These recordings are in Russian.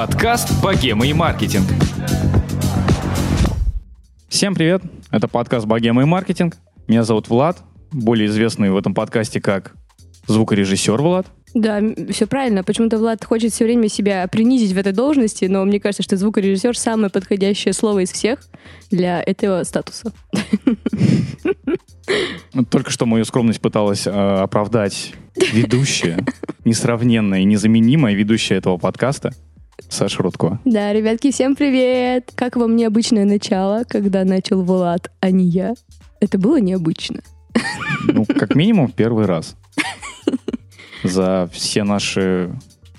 Подкаст «Богема и маркетинг». Всем привет! Это подкаст «Богема и маркетинг». Меня зовут Влад, более известный в этом подкасте как звукорежиссер Влад. Да, все правильно. Почему-то Влад хочет все время себя принизить в этой должности, но мне кажется, что звукорежиссер самое подходящее слово из всех для этого статуса. Только что мою скромность пыталась э, оправдать ведущая, несравненная и незаменимая ведущая этого подкаста. Саша Рудко. Да, ребятки, всем привет! Как вам необычное начало, когда начал Влад, а не я? Это было необычно. Ну, как минимум, первый раз. За все наши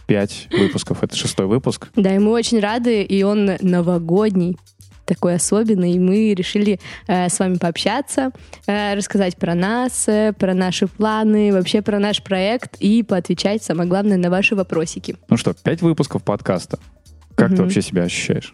пять выпусков. Это шестой выпуск. Да, и мы очень рады, и он новогодний такой особенный, и мы решили э, с вами пообщаться, э, рассказать про нас, э, про наши планы, вообще про наш проект и поотвечать, самое главное, на ваши вопросики. Ну что, пять выпусков подкаста. Как угу. ты вообще себя ощущаешь?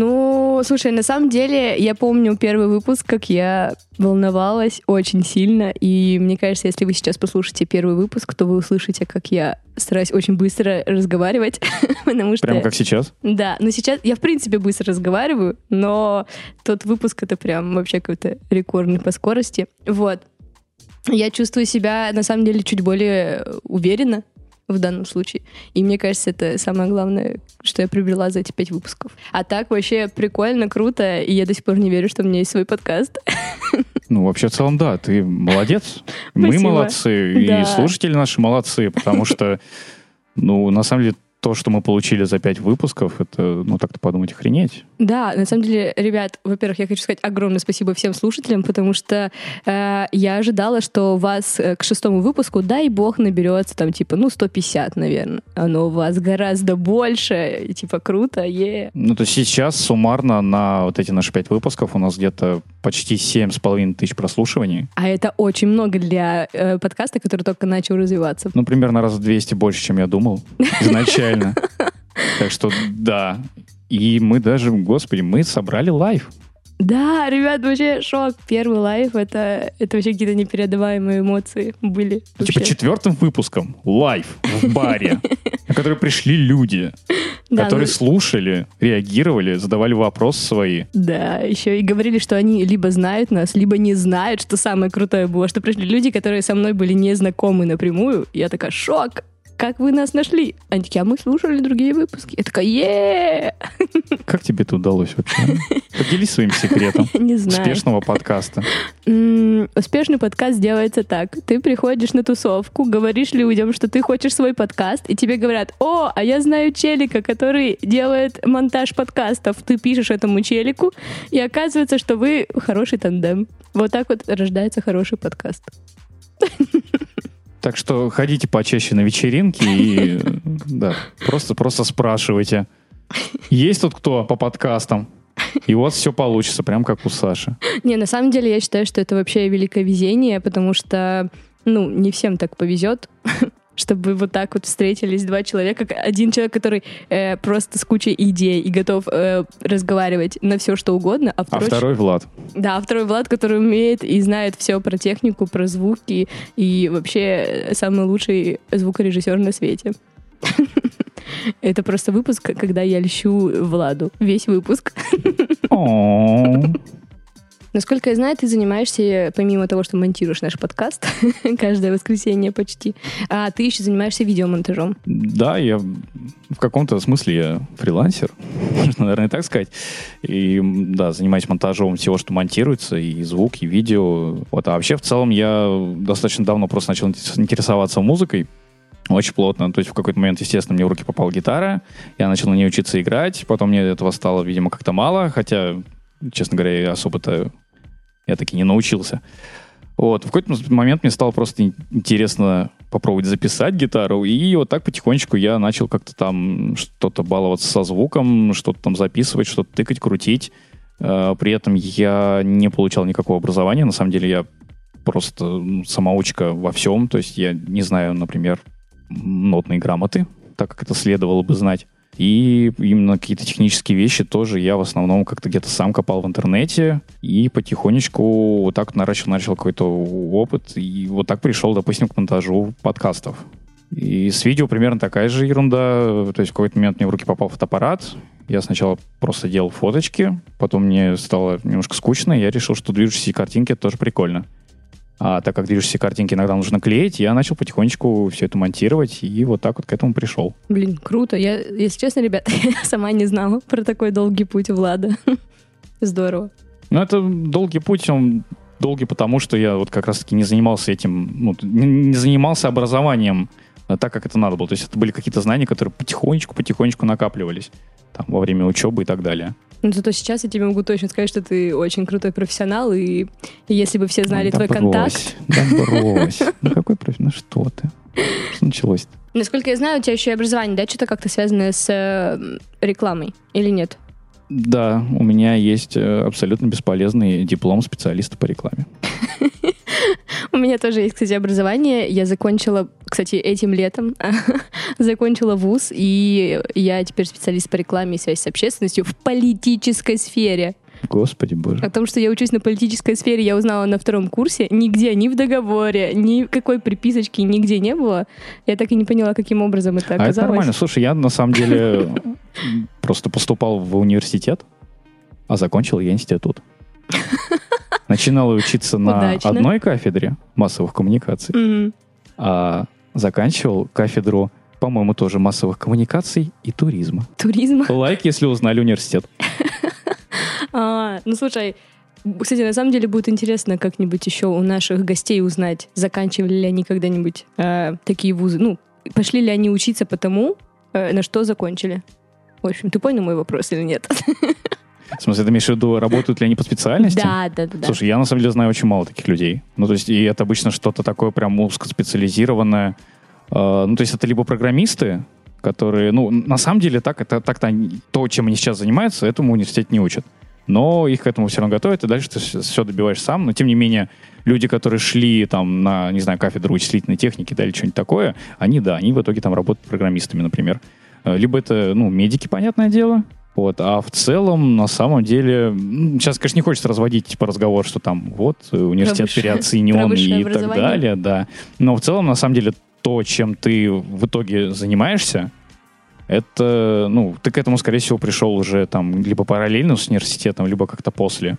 Ну, слушай, на самом деле, я помню первый выпуск, как я волновалась очень сильно, и мне кажется, если вы сейчас послушаете первый выпуск, то вы услышите, как я стараюсь очень быстро разговаривать, потому что... Прямо как сейчас? Да, но сейчас я, в принципе, быстро разговариваю, но тот выпуск — это прям вообще какой-то рекордный по скорости. Вот. Я чувствую себя, на самом деле, чуть более уверенно, в данном случае. И мне кажется, это самое главное, что я приобрела за эти пять выпусков. А так вообще прикольно, круто, и я до сих пор не верю, что у меня есть свой подкаст. Ну, вообще, в целом, да, ты молодец. Мы молодцы, да. и слушатели наши молодцы, потому что, ну, на самом деле, то, что мы получили за пять выпусков, это, ну, так-то подумать, охренеть. Да, на самом деле, ребят, во-первых, я хочу сказать огромное спасибо всем слушателям, потому что э, я ожидала, что у вас э, к шестому выпуску, дай бог, наберется там, типа, ну, 150, наверное. Оно у вас гораздо больше, и, типа, круто, е. Ну, то сейчас суммарно на вот эти наши пять выпусков у нас где-то почти семь с половиной тысяч прослушиваний. А это очень много для э, подкаста, который только начал развиваться. Ну, примерно раз в 200 больше, чем я думал изначально. Так что, да, и мы даже, господи, мы собрали live. Да, ребят, вообще шок. Первый live это, это вообще какие-то непередаваемые эмоции были. Ну, типа четвертым выпуском live в баре, на который пришли люди, которые ну слушали, реагировали, задавали вопросы свои. Да, еще и говорили, что они либо знают нас, либо не знают, что самое крутое было, что пришли люди, которые со мной были не знакомы напрямую. Я такая, шок, как вы нас нашли? Они такие, а мы слушали другие выпуски. Я такая, е Как тебе это удалось вообще? Поделись своим секретом. Не знаю. Успешного подкаста. Успешный подкаст делается так. Ты приходишь на тусовку, говоришь людям, что ты хочешь свой подкаст, и тебе говорят, о, а я знаю челика, который делает монтаж подкастов. Ты пишешь этому челику, и оказывается, что вы хороший тандем. Вот так вот рождается хороший подкаст. Так что ходите почаще на вечеринки и да, просто, просто спрашивайте. Есть тут кто по подкастам? И вас все получится, прям как у Саши. Не, на самом деле я считаю, что это вообще великое везение, потому что, ну, не всем так повезет чтобы вот так вот встретились два человека. Один человек, который э, просто с кучей идей и готов э, разговаривать на все, что угодно. А второй, а второй Влад. Да, а второй Влад, который умеет и знает все про технику, про звуки и вообще самый лучший звукорежиссер на свете. Это просто выпуск, когда я льщу Владу. Весь выпуск. Насколько я знаю, ты занимаешься, помимо того, что монтируешь наш подкаст каждое воскресенье почти, а ты еще занимаешься видеомонтажом. Да, я в каком-то смысле я фрилансер, можно, наверное, так сказать. И, да, занимаюсь монтажом всего, что монтируется, и звук, и видео. Вот, а вообще, в целом, я достаточно давно просто начал интересоваться музыкой, очень плотно. То есть в какой-то момент, естественно, мне в руки попала гитара, я начал на ней учиться играть, потом мне этого стало, видимо, как-то мало, хотя честно говоря, особо-то я таки не научился. Вот. В какой-то момент мне стало просто интересно попробовать записать гитару, и вот так потихонечку я начал как-то там что-то баловаться со звуком, что-то там записывать, что-то тыкать, крутить. А, при этом я не получал никакого образования, на самом деле я просто самоучка во всем, то есть я не знаю, например, нотной грамоты, так как это следовало бы знать. И именно какие-то технические вещи тоже я в основном как-то где-то сам копал в интернете и потихонечку вот так начал, начал какой-то опыт. И вот так пришел, допустим, к монтажу подкастов. И с видео примерно такая же ерунда. То есть в какой-то момент мне в руки попал фотоаппарат. Я сначала просто делал фоточки, потом мне стало немножко скучно, и я решил, что движущиеся картинки — это тоже прикольно. А так как движущиеся картинки иногда нужно клеить, я начал потихонечку все это монтировать, и вот так вот к этому пришел. Блин, круто. Я, если честно, ребят, я сама не знала про такой долгий путь Влада. Здорово. Ну, это долгий путь, он долгий потому, что я вот как раз-таки не занимался этим, ну, не, занимался образованием а, так, как это надо было. То есть это были какие-то знания, которые потихонечку-потихонечку накапливались там, во время учебы и так далее. Ну, зато сейчас я тебе могу точно сказать, что ты очень крутой профессионал, и если бы все знали да твой брось, контакт... Да брось, ну какой профессионал, ну что ты? Что началось -то? Насколько я знаю, у тебя еще и образование, да, что-то как-то связанное с э, рекламой, или нет? Да, у меня есть э, абсолютно бесполезный диплом специалиста по рекламе. У меня тоже есть, кстати, образование. Я закончила, кстати, этим летом закончила вуз, и я теперь специалист по рекламе и связи с общественностью в политической сфере. Господи боже. О том, что я учусь на политической сфере, я узнала на втором курсе. Нигде, ни в договоре, ни какой приписочки нигде не было. Я так и не поняла, каким образом это оказалось. А это нормально. Слушай, я на самом деле просто поступал в университет, а закончил я институт. Начинала учиться на одной кафедре массовых коммуникаций, а заканчивал кафедру, по-моему, тоже массовых коммуникаций и туризма. Туризма? Лайк, если узнали университет. А, ну, слушай, кстати, на самом деле будет интересно как-нибудь еще у наших гостей узнать, заканчивали ли они когда-нибудь э, такие вузы. Ну, пошли ли они учиться по тому, э, на что закончили. В общем, ты понял мой вопрос или нет? В смысле, ты имеешь в виду, работают ли они по специальности? Да, да, да. Слушай, я на самом деле знаю очень мало таких людей. Ну, то есть, и это обычно что-то такое прям узкоспециализированное. Э, ну, то есть, это либо программисты, которые, ну, на самом деле так, это так-то то, чем они сейчас занимаются, этому университет не учат. Но их к этому все равно готовят, и дальше ты все добиваешь сам. Но, тем не менее, люди, которые шли там на, не знаю, кафедру вычислительной техники, да, или что-нибудь такое, они, да, они в итоге там работают программистами, например. Э, либо это, ну, медики, понятное дело, вот. А в целом, на самом деле, сейчас, конечно, не хочется разводить типа разговор, что там вот университет про переоценен и так далее, да. Но в целом, на самом деле, то, чем ты в итоге занимаешься, это, ну, ты к этому, скорее всего, пришел уже там либо параллельно с университетом, либо как-то после.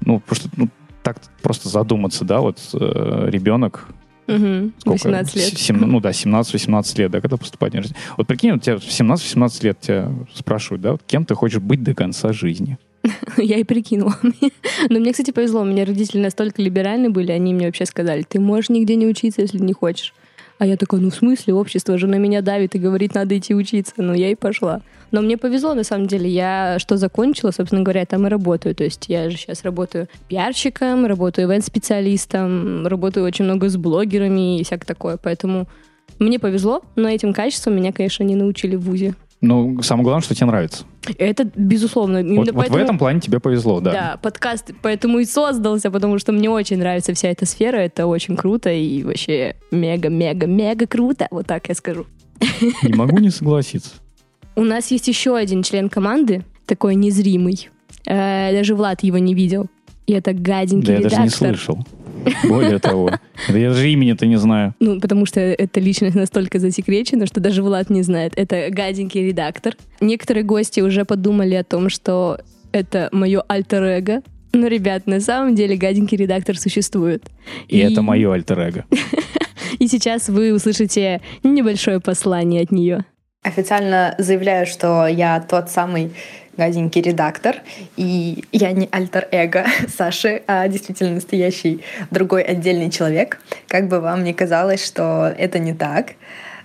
Ну, потому что ну, так просто задуматься, да, вот э, ребенок Угу, Сколько? 18 лет. 7, ну да, 17-18 лет, да, когда поступать в университет. Вот прикинь, вот тебя в 17-18 лет тебя спрашивают, да, вот кем ты хочешь быть до конца жизни? Я и прикинула. Но мне, кстати, повезло. У меня родители настолько либеральны были, они мне вообще сказали, ты можешь нигде не учиться, если не хочешь. А я такая, ну в смысле, общество же на меня давит и говорит, надо идти учиться. Ну я и пошла. Но мне повезло, на самом деле. Я что закончила, собственно говоря, там и работаю. То есть я же сейчас работаю пиарщиком, работаю ивент-специалистом, работаю очень много с блогерами и всякое такое. Поэтому мне повезло, но этим качеством меня, конечно, не научили в ВУЗе. Ну, самое главное, что тебе нравится. Это безусловно. Вот, вот в этом плане тебе повезло, да. Да, подкаст поэтому и создался, потому что мне очень нравится вся эта сфера, это очень круто и вообще мега-мега-мега круто, вот так я скажу. Не могу не согласиться. У нас есть еще один член команды, такой незримый. Э, даже Влад его не видел. И это гаденький да, редактор. я даже не слышал. Более того, я даже имени-то не знаю. Ну, потому что эта личность настолько засекречена, что даже Влад не знает. Это гаденький редактор. Некоторые гости уже подумали о том, что это мое альтер-эго. Но, ребят, на самом деле гаденький редактор существует. И, и... это мое альтер-эго. И сейчас вы услышите небольшое послание от нее. Официально заявляю, что я тот самый гаденький редактор, и я не альтер-эго Саши, а действительно настоящий другой отдельный человек. Как бы вам ни казалось, что это не так,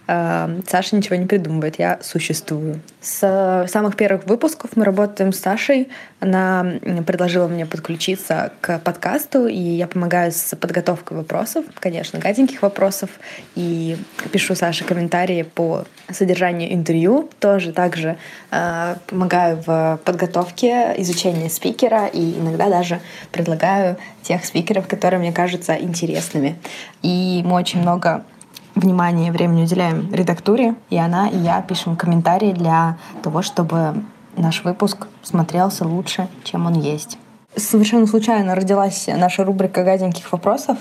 Саша ничего не придумывает, я существую. С самых первых выпусков мы работаем с Сашей. Она предложила мне подключиться к подкасту, и я помогаю с подготовкой вопросов, конечно, гаденьких вопросов, и пишу Саше комментарии по содержанию интервью. Тоже также э, помогаю в подготовке, изучении спикера, и иногда даже предлагаю тех спикеров, которые мне кажутся интересными. И мы очень много внимание и времени уделяем редактуре, и она, и я пишем комментарии для того, чтобы наш выпуск смотрелся лучше, чем он есть. Совершенно случайно родилась наша рубрика «Гаденьких вопросов»,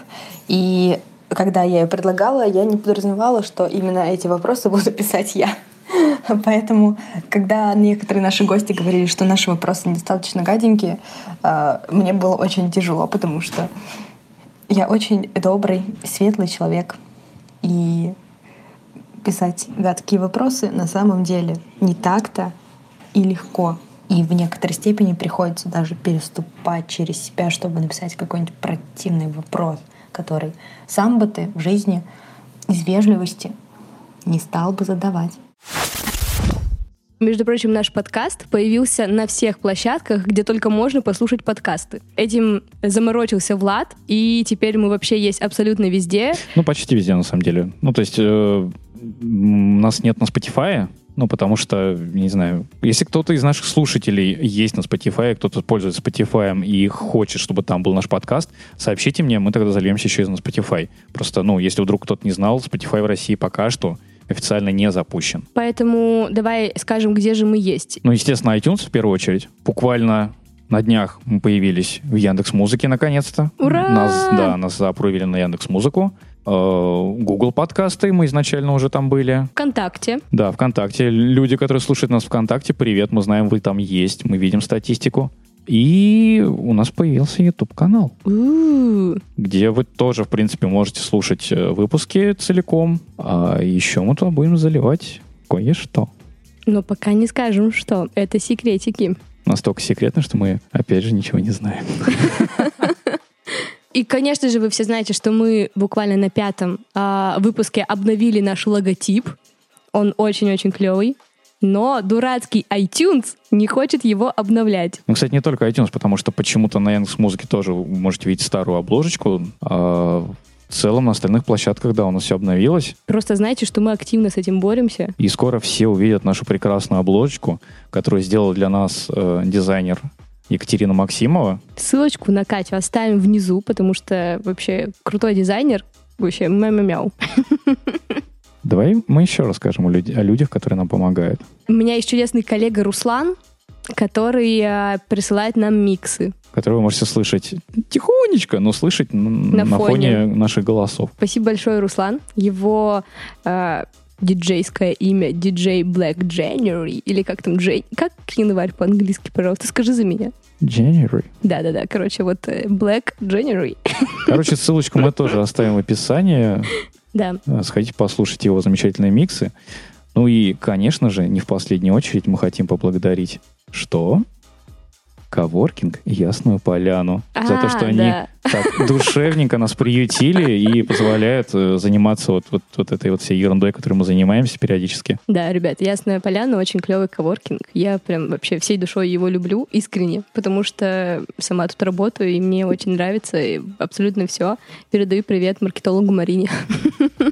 и когда я ее предлагала, я не подразумевала, что именно эти вопросы буду писать я. Поэтому, когда некоторые наши гости говорили, что наши вопросы недостаточно гаденькие, э, мне было очень тяжело, потому что я очень добрый, светлый человек. И писать гадкие вопросы на самом деле не так-то и легко. И в некоторой степени приходится даже переступать через себя, чтобы написать какой-нибудь противный вопрос, который сам бы ты в жизни из вежливости не стал бы задавать. Между прочим, наш подкаст появился на всех площадках, где только можно послушать подкасты. Этим заморочился Влад, и теперь мы вообще есть абсолютно везде. Ну, почти везде, на самом деле. Ну, то есть э, нас нет на Spotify, ну, потому что, не знаю, если кто-то из наших слушателей есть на Spotify, кто-то пользуется Spotify и хочет, чтобы там был наш подкаст, сообщите мне, мы тогда зальемся еще и на Spotify. Просто, ну, если вдруг кто-то не знал, Spotify в России пока что официально не запущен. Поэтому давай скажем, где же мы есть. Ну, естественно, iTunes в первую очередь. Буквально на днях мы появились в Яндекс Музыке наконец-то. Ура! Нас, да, нас запровили на Яндекс Музыку. Э, Google подкасты, мы изначально уже там были. ВКонтакте. Да, ВКонтакте. Люди, которые слушают нас ВКонтакте, привет, мы знаем, вы там есть, мы видим статистику. И у нас появился YouTube-канал, где вы тоже, в принципе, можете слушать э, выпуски целиком. А еще мы туда будем заливать кое-что. Но пока не скажем, что это секретики. Настолько секретно, что мы, опять же, ничего не знаем. И, конечно же, вы все знаете, что мы буквально на пятом а, выпуске обновили наш логотип. Он очень-очень клевый. Но дурацкий iTunes не хочет его обновлять. Ну, кстати, не только iTunes, потому что почему-то на Яндекс Музыке тоже вы можете видеть старую обложечку. А в целом на остальных площадках, да, у нас все обновилось. Просто знайте, что мы активно с этим боремся. И скоро все увидят нашу прекрасную обложечку, которую сделал для нас э, дизайнер Екатерина Максимова. Ссылочку на Катю оставим внизу, потому что вообще крутой дизайнер. Вообще мяу-мяу-мяу. Давай мы еще расскажем о, люд- о людях, которые нам помогают. У меня есть чудесный коллега Руслан, который а, присылает нам миксы. Которые вы можете слышать тихонечко, но слышать На на, фоне. фоне. наших голосов. Спасибо большое, Руслан. Его а, диджейское имя диджей Black January, или как там, Джей... Как январь по-английски, пожалуйста, скажи за меня. January. Да-да-да, короче, вот э, Black January. Короче, ссылочку мы тоже оставим в описании. Да, Э, Сходите, послушайте его замечательные миксы. Ну и, конечно же, не в последнюю очередь мы хотим поблагодарить что? Коворкинг Ясную Поляну. за то, А, что они да. так душевненько нас приютили и позволяют э, заниматься вот, вот, вот этой вот всей ерундой, которой мы занимаемся периодически. Да, ребят, Ясная Поляна очень клевый коворкинг. Я прям вообще всей душой его люблю, искренне, потому что сама тут работаю, и мне очень нравится и абсолютно все. Передаю привет маркетологу Марине.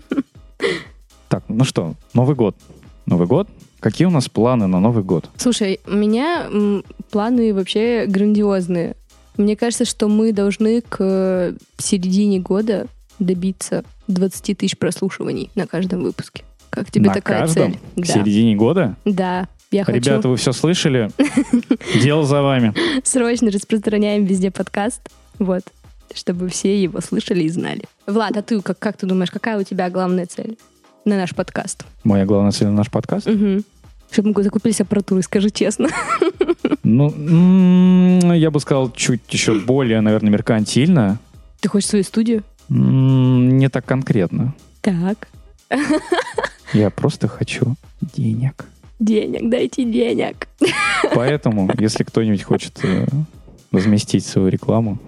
Так, ну что, Новый год. Новый год. Какие у нас планы на Новый год? Слушай, у меня м, планы вообще грандиозные. Мне кажется, что мы должны к э, середине года добиться 20 тысяч прослушиваний на каждом выпуске. Как тебе на такая каждом? цель? К Да. середине года? Да. Я хочу Ребята, вы все слышали? Дело за вами. срочно распространяем везде подкаст. Вот. Чтобы все его слышали и знали. Влад, а ты как, как ты думаешь, какая у тебя главная цель на наш подкаст? Моя главная цель на наш подкаст? Угу. Чтобы мы закупились аппаратурой, скажи честно. Ну, я бы сказал, чуть еще более, наверное, меркантильно. Ты хочешь свою студию? Не так конкретно. Так. Я просто хочу денег. Денег, дайте денег. Поэтому, если кто-нибудь хочет э, разместить свою рекламу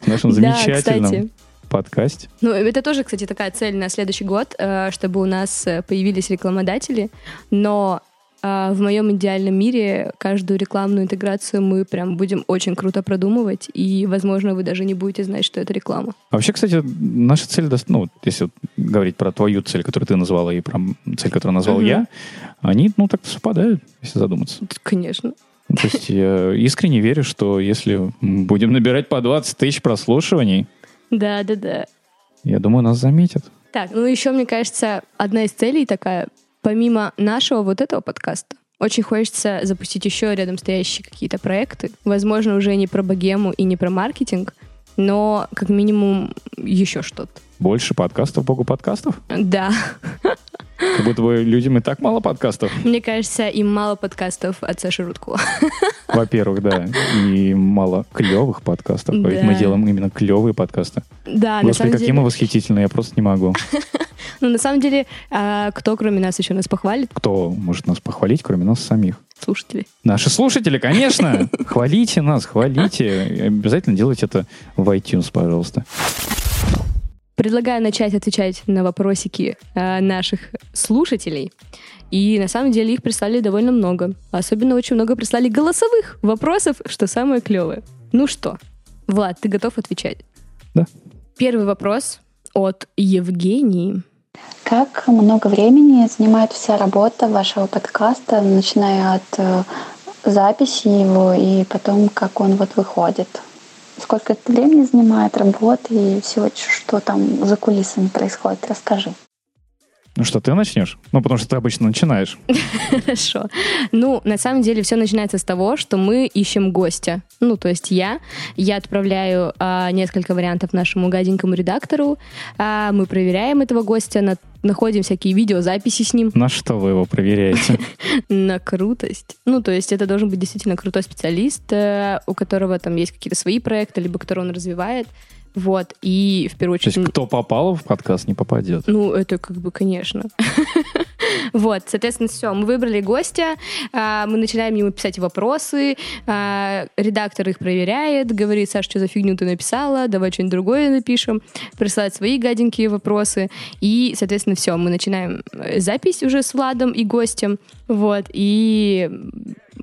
в нашем Да, кстати. Подкасте, Ну, это тоже, кстати, такая цель на следующий год, э, чтобы у нас э, появились рекламодатели. Но э, в моем идеальном мире каждую рекламную интеграцию мы прям будем очень круто продумывать, и, возможно, вы даже не будете знать, что это реклама. Вообще, кстати, наша цель, ну, если говорить про твою цель, которую ты назвала, и про цель, которую назвал Мгм. я, они, ну, так совпадают, если задуматься. Конечно. Ну, То есть я искренне верю, что если будем набирать по 20 тысяч прослушиваний, Да, да, да. я думаю, нас заметят. Так, ну еще, мне кажется, одна из целей такая, помимо нашего вот этого подкаста, очень хочется запустить еще рядом стоящие какие-то проекты. Возможно, уже не про богему и не про маркетинг, но как минимум еще что-то. Больше подкастов, богу подкастов? Да. Как будто бы людям и так мало подкастов. Мне кажется, им мало подкастов от Саши Рудкова. Во-первых, да. И мало клевых подкастов. А Ведь мы Да. делаем именно клевые подкасты. Да, на Господи, самом какие деле. мы восхитительные, я просто не могу. Ну, на самом деле, а, кто кроме нас еще нас похвалит? Кто может нас похвалить, кроме нас самих? Слушатели. Наши слушатели, конечно! Хвалите нас, хвалите. Обязательно делайте это в iTunes, пожалуйста. Предлагаю начать отвечать на вопросики а, наших слушателей. И на самом деле их прислали довольно много. Особенно очень много прислали голосовых вопросов, что самое клевое. Ну что, Влад, ты готов отвечать? Да. Первый вопрос от Евгении. Как много времени занимает вся работа вашего подкаста, начиная от э, записи его и потом, как он вот выходит? Сколько это времени занимает работы и всего, что там за кулисами происходит? Расскажи. Ну что, ты начнешь? Ну, потому что ты обычно начинаешь. Хорошо. Ну, на самом деле, все начинается с того, что мы ищем гостя. Ну, то есть я. Я отправляю а, несколько вариантов нашему гаденькому редактору. а, мы проверяем этого гостя, на- находим всякие видеозаписи с ним На что вы его проверяете? на крутость. Ну, то есть это должен быть действительно крутой специалист, э, у которого там есть какие-то свои проекты, либо который он развивает. Вот. И в первую То очередь... есть кто попал в подкаст, не попадет. Ну, это как бы, конечно. Вот, соответственно, все. Мы выбрали гостя, а, мы начинаем ему писать вопросы, а, редактор их проверяет, говорит, Саш, что за фигню ты написала, давай что-нибудь другое напишем, присылает свои гаденькие вопросы, и, соответственно, все, мы начинаем э, запись уже с Владом и гостем, вот, и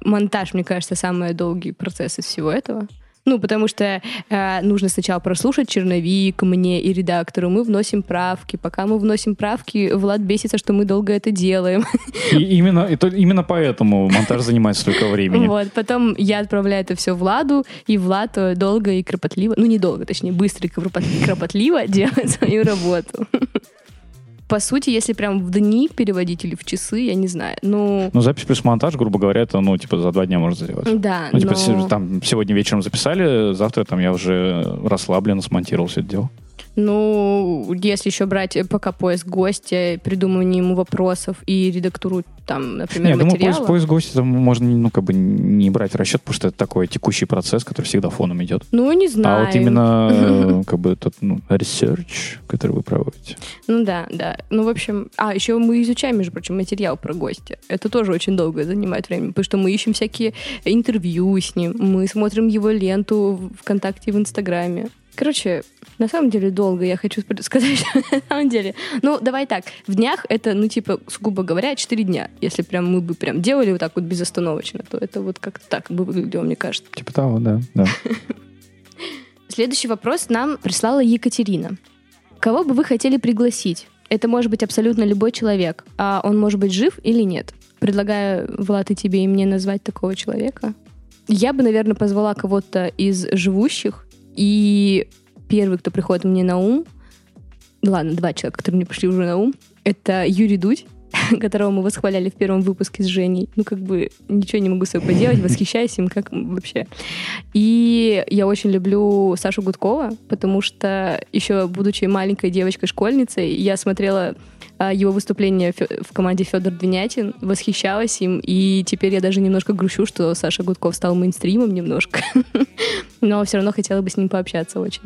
монтаж, мне кажется, самый долгий процесс из всего этого. Ну, потому что э, нужно сначала прослушать черновик мне и редактору, мы вносим правки. Пока мы вносим правки, Влад бесится, что мы долго это делаем. И именно, и то- именно поэтому монтаж занимает столько времени. Вот, потом я отправляю это все Владу, и Влад э, долго и кропотливо, ну не долго, точнее, быстро и кропот- кропотливо делает свою работу. По сути, если прям в дни переводить или в часы, я не знаю. Ну, Ну, запись плюс монтаж, грубо говоря, это, ну, типа, за два дня можно сделать. да, Ну, типа, но- там, сегодня вечером записали, завтра там я уже расслабленно смонтировал все это дело. Ну, если еще брать пока поиск гостя, придумывание ему вопросов и редактуру там, например, я думаю, материала. поиск, поиск гостя там можно, ну, как бы не брать в расчет, потому что это такой текущий процесс, который всегда фоном идет. Ну, не знаю. А вот именно, как бы, тот, ну, research, который вы проводите. Ну да, да. Ну, в общем, а еще мы изучаем, между прочим, материал про гостя. Это тоже очень долго занимает время, потому что мы ищем всякие интервью с ним, мы смотрим его ленту ВКонтакте и в Инстаграме. Короче, на самом деле долго, я хочу сказать, что на самом деле. Ну, давай так, в днях это, ну, типа, грубо говоря, 4 дня. Если прям мы бы прям делали вот так вот безостановочно, то это вот как-то так бы выглядело, мне кажется. Типа того, да, да. Следующий вопрос нам прислала Екатерина. Кого бы вы хотели пригласить? Это может быть абсолютно любой человек, а он может быть жив или нет. Предлагаю, Влад, и тебе и мне назвать такого человека. Я бы, наверное, позвала кого-то из живущих, и первый, кто приходит мне на ум, ладно, два человека, которые мне пришли уже на ум, это Юрий Дудь, которого мы восхваляли в первом выпуске с Женей. Ну, как бы ничего не могу с собой поделать, восхищаюсь им, как вообще. И я очень люблю Сашу Гудкова, потому что еще будучи маленькой девочкой-школьницей, я смотрела его выступление в команде Федор Двинятин, восхищалась им, и теперь я даже немножко грущу, что Саша Гудков стал мейнстримом немножко. Но все равно хотела бы с ним пообщаться очень.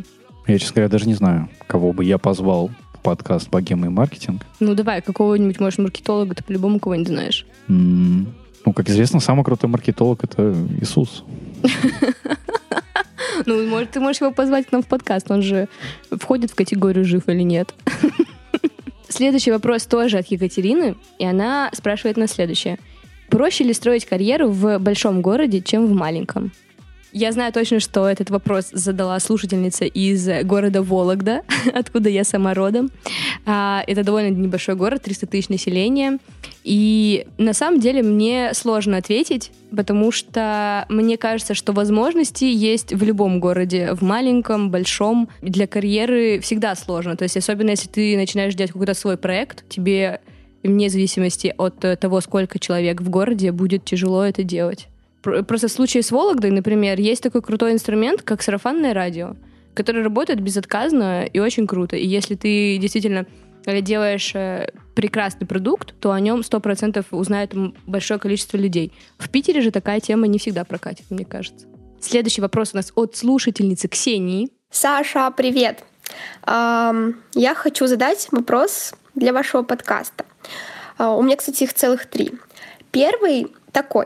Я, честно говоря, даже не знаю, кого бы я позвал в подкаст «Богема и маркетинг». Ну давай, какого-нибудь, может, маркетолога, ты по-любому кого-нибудь знаешь. М, Ну, как известно, самый крутой маркетолог — это Иисус. Ну, может, ты можешь его позвать к нам в подкаст, он же входит в категорию жив или нет. Следующий вопрос тоже от Екатерины, и она спрашивает нас следующее. Проще ли строить карьеру в большом городе, чем в маленьком? Я знаю точно, что этот вопрос задала слушательница из города Вологда, откуда я сама родом. А, Это довольно небольшой город, 300 тысяч населения. И на самом деле мне сложно ответить, потому что мне кажется, что возможности есть в любом городе, в маленьком, большом. Для карьеры всегда сложно. То есть особенно если ты начинаешь делать какой-то свой проект, тебе вне зависимости от э, того, сколько человек в городе, будет тяжело это делать. Про- Просто в случае с Вологдой, например, есть такой крутой инструмент, как сарафанное радио. которые работают безотказно и очень круто. И если ты действительно э, делаешь э, прекрасный продукт, то о нем 100% узнает большое количество людей. В Питере же такая тема не всегда прокатит, мне кажется. Следующий вопрос у нас от слушательницы Ксении. Саша, привет. Я хочу задать вопрос для вашего подкаста. А, У меня, кстати, их целых три. Первый такой.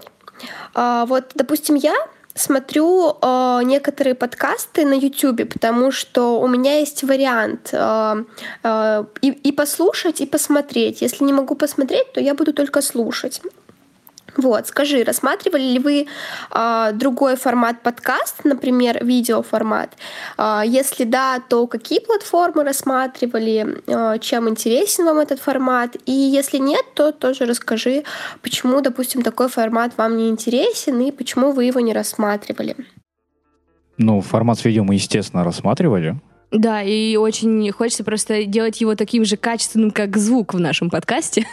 А, Вот, допустим, я смотрю а, некоторые подкасты на YouTube, потому что у меня есть вариант а, а, и, и послушать, и посмотреть. Если не могу посмотреть, то я буду только слушать. Вот, скажи, рассматривали ли вы а, другой формат подкаста, например, видеоформат? А, если да, то какие платформы рассматривали, а, чем интересен вам этот формат? И если нет, то тоже расскажи, почему, допустим, такой формат вам не интересен и почему вы его не рассматривали. Ну, формат с видео мы, естественно, рассматривали. Да, и очень хочется просто делать его таким же качественным, как звук в нашем подкасте.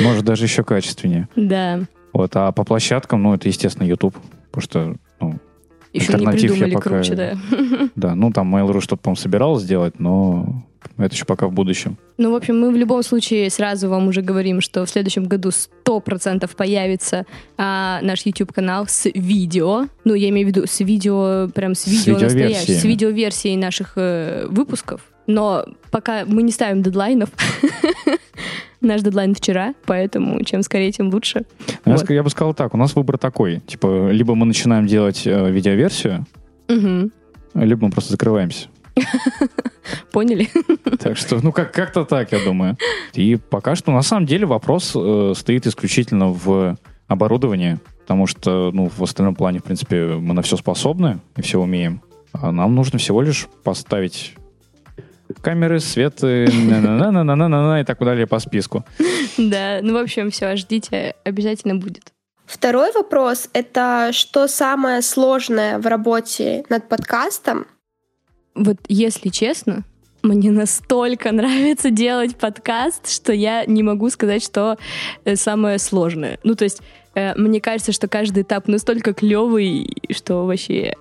Может, даже еще качественнее. Да. Вот, а по площадкам, ну, это, естественно, YouTube. Потому что, ну, Еще не Альтернатив я придумали пока- круче, да. да, ну, там Mail.ru что-то, по-моему, собиралась сделать, но это еще пока в будущем. Ну, в общем, мы в любом случае сразу вам уже говорим, что в следующем году 100% появится а, наш YouTube-канал с видео. Ну, я имею в виду с видео, прям с видео настоящим, с видеоверсией наших э, выпусков. Но пока мы не ставим дедлайнов. Наш дедлайн вчера, поэтому чем скорее, тем лучше. Я, Вот. я бы сказал так, у нас выбор такой. Типа, либо мы начинаем делать э, видеоверсию, Мгм. либо мы просто закрываемся. Поняли? Так что, ну, как- как-то так, я думаю. И пока что, на самом деле, вопрос э, стоит исключительно в оборудовании, потому что, ну, в остальном плане, в принципе, мы на все способны и все умеем. А нам нужно всего лишь поставить камеры, свет, и так далее по списку. Да, ну, в общем, все, ждите, обязательно будет. Второй вопрос — это что самое сложное в работе над подкастом? Вот если честно, мне настолько нравится делать подкаст, что я не могу сказать, что э, самое сложное. Ну, то есть, э, мне кажется, что каждый этап настолько клевый, что вообще...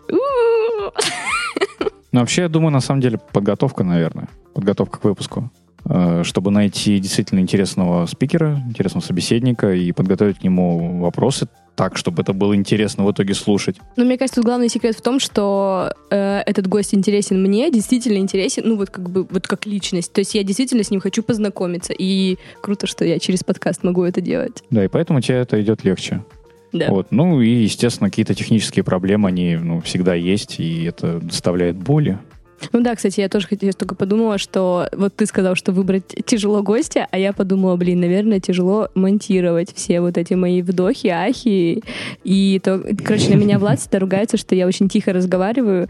Ну, вообще, я думаю, на самом деле, подготовка, наверное. Подготовка к выпуску. Э, Чтобы найти действительно интересного спикера, интересного собеседника и подготовить к нему вопросы так, чтобы это было интересно в итоге слушать. Но мне кажется, тут главный секрет в том, что э, этот гость интересен мне, действительно интересен, ну вот как бы вот как личность. То есть я действительно с ним хочу познакомиться. И круто, что я через подкаст могу это делать. Да, и поэтому тебе это идет легче. Да. Вот. Ну и, естественно, какие-то технические проблемы, они ну, всегда есть, и это доставляет боли. Ну да, кстати, я тоже хотела, только подумала, что вот ты сказал, что выбрать тяжело гостя, а я подумала, блин, наверное, тяжело монтировать все вот эти мои вдохи, ахи. И то, короче, на меня Влад всегда ругается, что я очень тихо разговариваю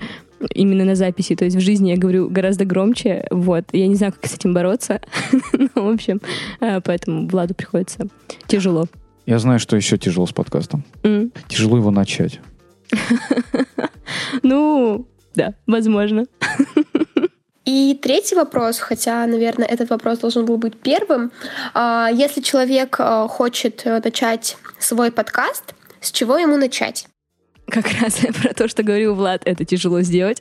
именно на записи. То есть в жизни я говорю гораздо громче. Вот. Я не знаю, как с этим бороться. Ну, в общем, э, поэтому Владу приходится тяжело. Я знаю, что еще тяжело с подкастом. М. Тяжело его начать. Ну, да, возможно. И третий вопрос, хотя, наверное, этот вопрос должен был быть первым. А, Если человек а, хочет э, начать свой подкаст, с чего ему начать? Как раз про то, что говорил Влад, это тяжело сделать.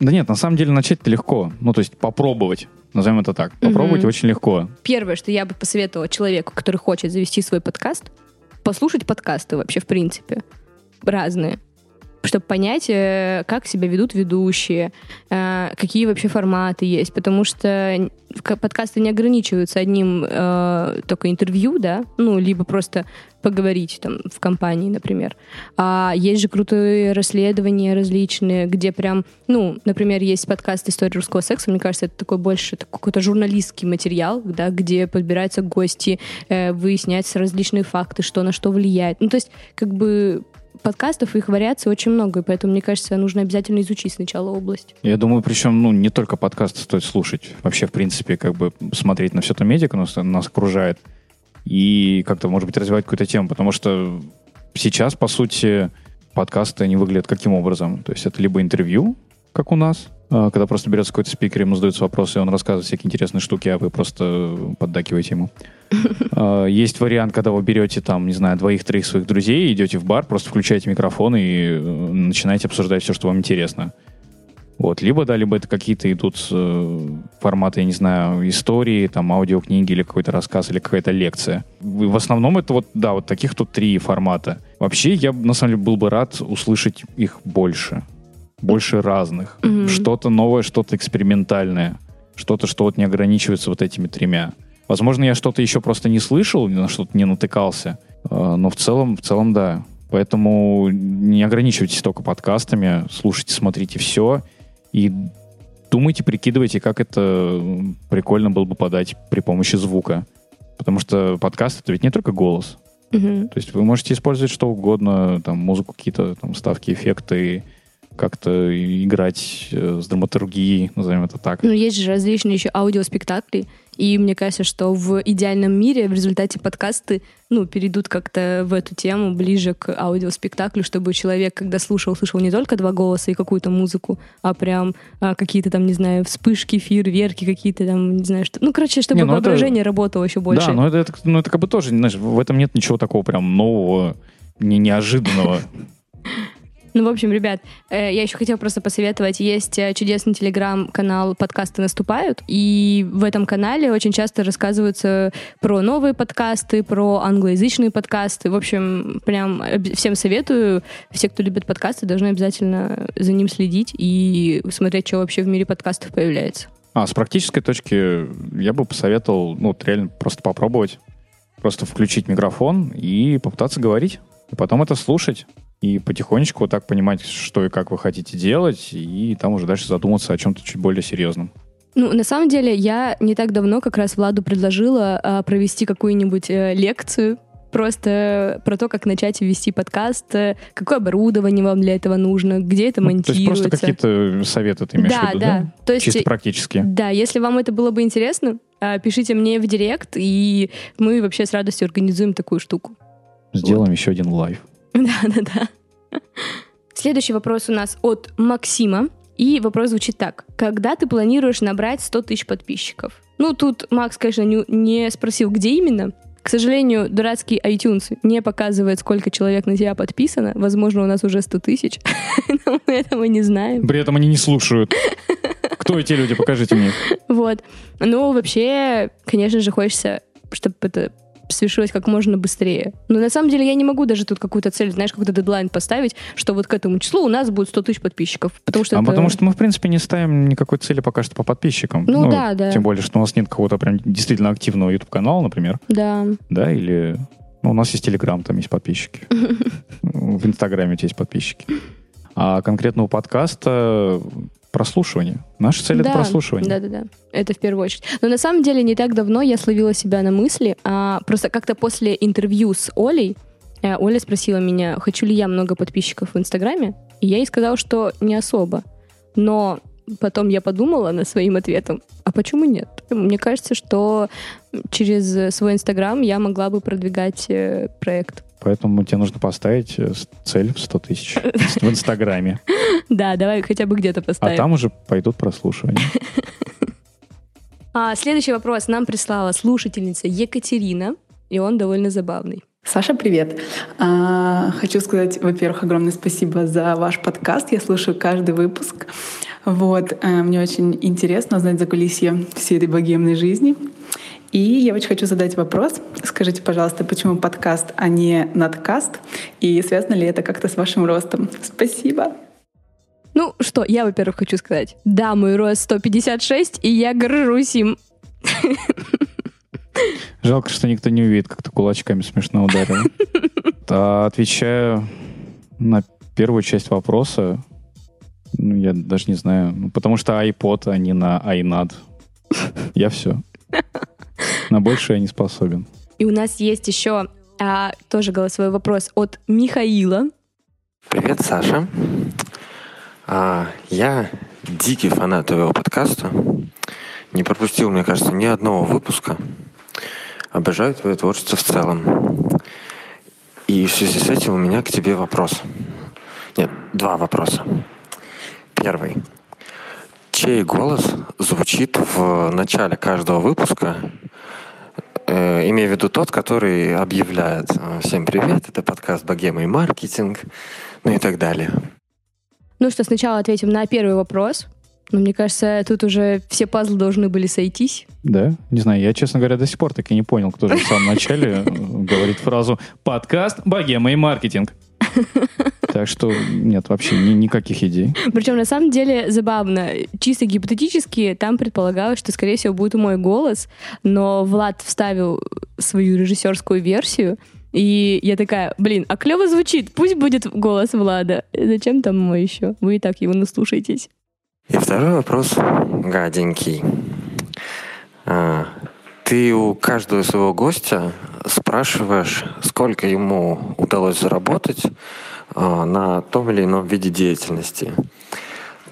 Да нет, на самом деле начать-то легко. Ну, то есть попробовать. Назовем это так. Попробовать Мгм. очень легко. Первое, что я бы посоветовала человеку, который хочет завести свой подкаст, послушать подкасты вообще, в принципе, разные, чтобы понять, э, как себя ведут ведущие, э, какие вообще форматы есть, потому что подкасты не ограничиваются одним э, только интервью, да, ну, либо просто поговорить там в компании, например. А есть же крутые расследования различные, где прям, ну, например, есть подкаст «История русского секса», мне кажется, это такой больше какой-то журналистский материал, да, где подбираются гости, выясняются различные факты, что на что влияет. Ну, то есть, как бы подкастов, их вариаций очень много, и поэтому, мне кажется, нужно обязательно изучить сначала область. Я думаю, причем, ну, не только подкасты стоит слушать. Вообще, в принципе, как бы смотреть на все то медиа, нас, нас окружает, и как-то, может быть, развивать какую-то тему. Потому что сейчас, по сути, подкасты, они выглядят каким образом? То есть это либо интервью, как у нас, а, когда просто берется какой-то спикер, ему задаются вопросы, и он рассказывает всякие интересные штуки, а вы просто поддакиваете ему. А, Есть вариант, когда вы берете там, не знаю, двоих-троих своих друзей, идете в бар, просто включаете микрофон и э, начинаете обсуждать все, что вам интересно. Вот, либо, да, либо это какие-то идут э, форматы, я не знаю, истории, там, аудиокниги или какой-то рассказ, или какая-то лекция. В основном это вот, да, вот таких тут три формата. Вообще, я, на самом деле, был бы рад услышать их больше. Больше разных. Мгм. Что-то новое, что-то экспериментальное. Что-то, что вот не ограничивается вот этими тремя. Возможно, я что-то еще просто не слышал, на что-то не натыкался. Э, Но в целом, в целом, да. Поэтому не ограничивайтесь только подкастами, слушайте, смотрите все и думайте, прикидывайте, как это прикольно было бы подать при помощи звука. Потому что подкаст это ведь не только голос. Мгм. То есть вы можете использовать что угодно, там музыку, какие-то там ставки, эффекты, как-то играть э, с драматургией, назовем это так. Ну, есть же различные еще аудиоспектакли, и мне кажется, что в идеальном мире в результате подкасты, ну, перейдут как-то в эту тему ближе к аудиоспектаклю, чтобы человек, когда слушал, слышал не только два голоса и какую-то музыку, а прям а, какие-то там, не знаю, вспышки, фейерверки, какие-то там, не знаю, что... Ну, короче, чтобы Не, ну это- воображение работало еще больше. Да, но это, это- ну, это как бы тоже, знаешь, в этом нет ничего такого прям нового, не неожиданного. Ну, в общем, ребят, э, я еще хотела просто посоветовать. Есть э, чудесный телеграм-канал «Подкасты наступают», и в этом канале очень часто рассказываются про новые подкасты, про англоязычные подкасты. В общем, прям всем советую. Все, кто любит подкасты, должны обязательно за ним следить и смотреть, что вообще в мире подкастов появляется. А, с практической точки я бы посоветовал, ну, вот реально просто попробовать. Просто включить микрофон и попытаться говорить. И потом это слушать. И потихонечку вот так понимать, что и как вы хотите делать. И там уже дальше задуматься о чем-то чуть более серьезном. Ну, на самом деле, я не так давно как раз Владу предложила а, провести какую-нибудь э, лекцию просто про то, как начать вести подкаст, э, какое оборудование вам для этого нужно, где это Ну, то есть монтируется. просто какие-то советы ты имеешь да, в виду, да. да? То есть, Чисто практически. да, если вам это было бы интересно, а, пишите мне в директ, и мы вообще с радостью организуем такую штуку. Сделаем еще один live. Да, да, да. Следующий вопрос у нас от Максима. И вопрос звучит так. Когда ты планируешь набрать 100 тысяч подписчиков? Ну, тут Макс, конечно, не, не спросил, где именно. К сожалению, дурацкий iTunes не показывает, сколько человек на тебя подписано. Возможно, у нас уже 100 тысяч. Но мы этого не знаем. При этом они не слушают. Кто эти люди? Покажите мне. Вот. Ну, вообще, конечно же, хочется, чтобы это свершилось как можно быстрее. Но на самом деле я не могу даже тут какую-то цель, знаешь, какой-то дедлайн поставить, что вот к этому числу у нас будет 100 тысяч подписчиков. Потому что А это- потому что мы, в принципе, не ставим никакой цели пока что по подписчикам. Ну да, да. Тем более, что у нас нет какого-то прям действительно активного YouTube-канала, например. Да. Да, или... Ну, у нас есть Телеграм, там есть подписчики. В Инстаграме есть подписчики. А конкретно у подкаста прослушивание. Наша цель — это Да, прослушивание. Да-да-да. Это в первую очередь. Но на самом деле не так давно я словила себя на мысли. а, просто как-то после интервью с Олей э, Оля спросила меня, хочу ли я много подписчиков в Инстаграме. И я ей сказала, что не особо. Но потом я подумала над своим ответом, а почему нет? Мне кажется, что через свой Инстаграм я могла бы продвигать э, проект. Поэтому тебе нужно поставить э, цель в 100 тысяч в Инстаграме. Да, давай хотя бы где-то А поставим. там уже пойдут прослушивания. А, следующий вопрос нам прислала слушательница Екатерина, и он довольно забавный. Саша, привет. А, Хочу сказать, во-первых, огромное спасибо за ваш подкаст. Я слушаю каждый выпуск. Вот, э, мне очень интересно узнать за кулисье всей этой богемной жизни. И я очень хочу задать вопрос. Скажите, пожалуйста, почему подкаст, а не надкаст? И связано ли это как-то с вашим ростом? Спасибо. Ну что, я, во-первых, хочу сказать. Да, мой рост 156, и я горжусь им. Жалко, что никто не увидит, как ты кулачками смешно ударил. Отвечаю на первую часть вопроса. Ну, я даже не знаю. Ну, потому что iPod, а не на iNAD. Я все. На больше я не способен. И у нас есть еще а, тоже голосовой вопрос от Михаила. Привет, Саша. А, я дикий фанат твоего подкаста. Не пропустил, мне кажется, ни одного выпуска. Обожаю твое творчество в целом. И в связи с этим у меня к тебе вопрос. Нет, два вопроса. Первый. Чей голос звучит в начале каждого выпуска, Э, имея в виду тот, который объявляет э, «Всем привет, это подкаст «Богема и маркетинг», ну и так далее. Ну что, сначала ответим на первый вопрос. Но мне кажется, тут уже все пазлы должны были сойтись. Да? Не знаю, я, честно говоря, до сих пор так и не понял, кто же в самом начале э, говорит фразу «подкаст, богема и маркетинг». Так что нет вообще ни, никаких идей. Причем на самом деле забавно. Чисто гипотетически там предполагалось, что, скорее всего, будет мой голос, но Влад вставил свою режиссерскую версию, и я такая, блин, а клево звучит, пусть будет голос Влада. Зачем там мой еще? Вы и так его наслушаетесь. И второй вопрос гаденький. А, ты у каждого своего гостя спрашиваешь, сколько ему удалось заработать а, на том или ином виде деятельности.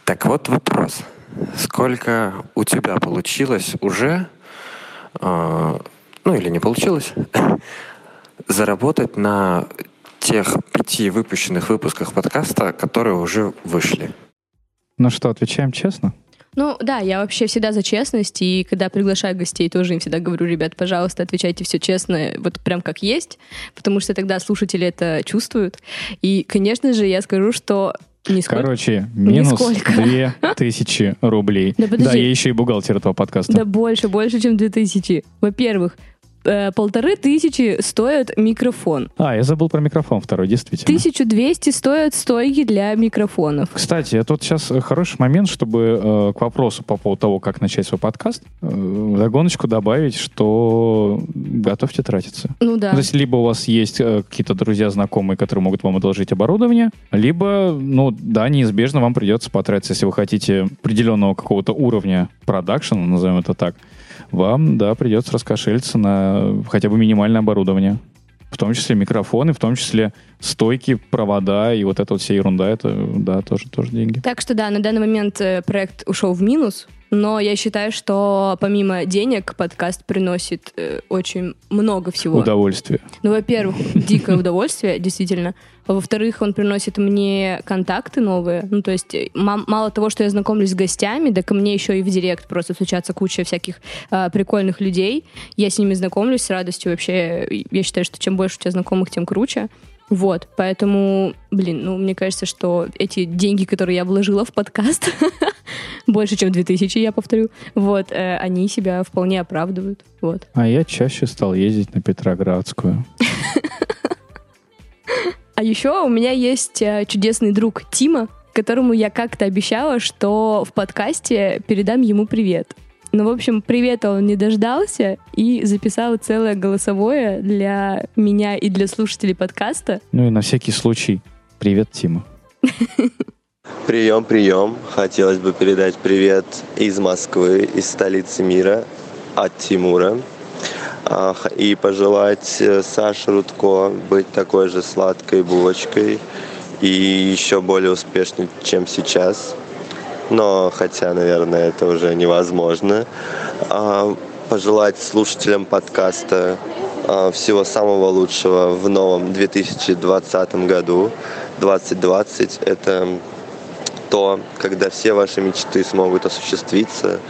Так вот вопрос. Сколько у тебя получилось уже, а, ну или не получилось, заработать на тех пяти выпущенных выпусках подкаста, которые уже вышли? Ну что, отвечаем честно? Ну да, я вообще всегда за честность, и когда приглашаю гостей, тоже им всегда говорю, ребят, пожалуйста, отвечайте все честно, вот прям как есть, потому что тогда слушатели это чувствуют. И, конечно же, я скажу, что Нисколько. Короче, минус две тысячи рублей. Да, подожди. да, я еще и бухгалтер этого подкаста. Да больше, больше, чем две тысячи. Во-первых, полторы тысячи стоит микрофон. А, я забыл про микрофон второй, действительно. 1200 стоят стойки для микрофонов. Кстати, тут сейчас хороший момент, чтобы э, к вопросу по поводу того, как начать свой подкаст, э, догоночку добавить, что готовьте тратиться. Ну да. То есть либо у вас есть э, какие-то друзья, знакомые, которые могут вам одолжить оборудование, либо, ну да, неизбежно вам придется потратиться, если вы хотите определенного какого-то уровня продакшена, назовем это так, вам, да, придется раскошелиться на хотя бы минимальное оборудование. В том числе микрофоны, в том числе стойки, провода и вот эта вот вся ерунда, это, да, тоже, тоже деньги. Так что да, на данный момент э, проект ушел в минус, но я считаю, что помимо денег подкаст приносит э, очень много всего. Удовольствие. Ну, во-первых, дикое удовольствие, действительно. Во-вторых, он приносит мне контакты новые. Ну, то есть э, мало того, что я знакомлюсь с гостями, да ко мне еще и в директ просто случается куча всяких э, прикольных людей. Я с ними знакомлюсь с радостью. Вообще, я считаю, что чем больше у тебя знакомых, тем круче. Вот, поэтому, блин, ну, мне кажется, что эти деньги, которые я вложила в подкаст, больше, чем 2000, я повторю, вот, э, они себя вполне оправдывают, вот. А я чаще стал ездить на Петроградскую. А еще у меня есть э, чудесный друг Тима, которому я как-то обещала, что в подкасте передам ему привет. Ну, в общем, привета он не дождался и записал целое голосовое для меня и для слушателей подкаста. Ну и на всякий случай, привет, Тима. Прием, прием. Хотелось бы передать привет из Москвы, из столицы мира, от Тимура. И пожелать э, Саше Рудко быть такой же сладкой булочкой и еще более успешной, чем сейчас но хотя, наверное, это уже невозможно. А, пожелать слушателям подкаста а, всего самого лучшего в новом 2020 году. 2020 — это то, когда все ваши мечты смогут осуществиться,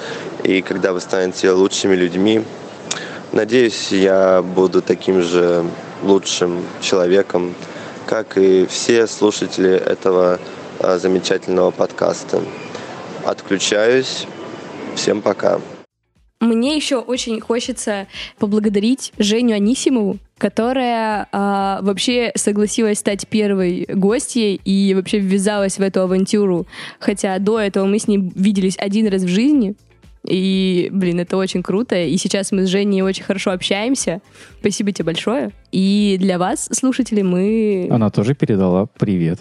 и когда вы станете лучшими людьми. Надеюсь, я буду таким же лучшим человеком, как и все слушатели этого а, замечательного подкаста отключаюсь. Всем пока. Мне еще очень хочется поблагодарить Женю Анисимову, которая э, вообще согласилась стать первой гостьей и вообще ввязалась в эту авантюру. Хотя до этого мы с ней виделись один раз в жизни. И, блин, это очень круто. И сейчас мы с Женей очень хорошо общаемся. Спасибо тебе большое. И для вас, слушатели, мы... Она тоже передала привет.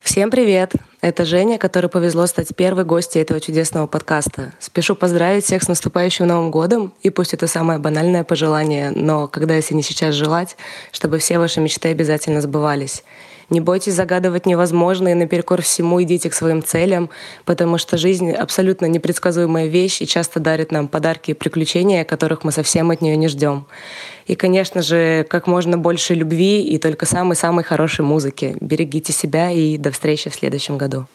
Всем привет! Это Женя, которой повезло стать первой гостьей этого чудесного подкаста. Спешу поздравить всех с наступающим Новым годом, и пусть это самое банальное пожелание, но когда, если не сейчас желать, чтобы все ваши мечты обязательно сбывались. Не бойтесь загадывать невозможное, и наперекор всему идите к своим целям, потому что жизнь абсолютно непредсказуемая вещь и часто дарит нам подарки и приключения, которых мы совсем от нее не ждем. И, конечно же, как можно больше любви и только самой-самой хорошей музыки. Берегите себя и до встречи в следующем году.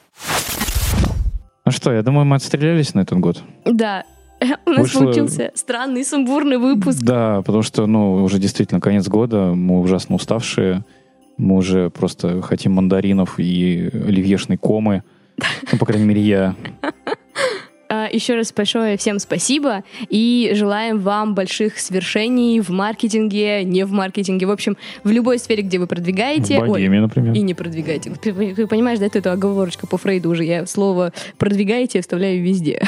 Ну что, я думаю, мы отстрелялись на этот год. Да, у нас Вышло... получился странный, сумбурный выпуск. Да, потому что, ну, уже действительно конец года, мы ужасно уставшие. Мы уже просто хотим мандаринов и оливьешной комы. Ну, по крайней мере, я. А, Еще раз большое всем спасибо и желаем вам больших свершений в маркетинге, не в маркетинге, в общем, в любой сфере, где вы продвигаете. В богеме, например. И не продвигаете. Ты, ты понимаешь, да, это оговорочка по Фрейду уже. Я слово продвигаете вставляю везде.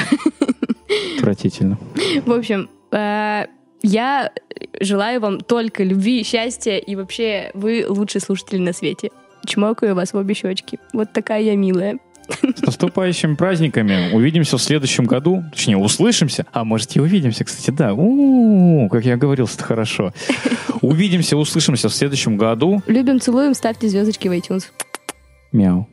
Отвратительно. В общем, э, я желаю вам только любви, счастья и вообще вы лучший слушатель на свете. Чмокаю вас в обе щечки. Вот такая я милая. С наступающими праздниками. Увидимся в следующем году. Точнее, услышимся. А может и увидимся, кстати, да. У-у-у, как я говорил, это хорошо. Увидимся, услышимся в следующем году. Любим, целуем, ставьте звездочки в iTunes. Мяу.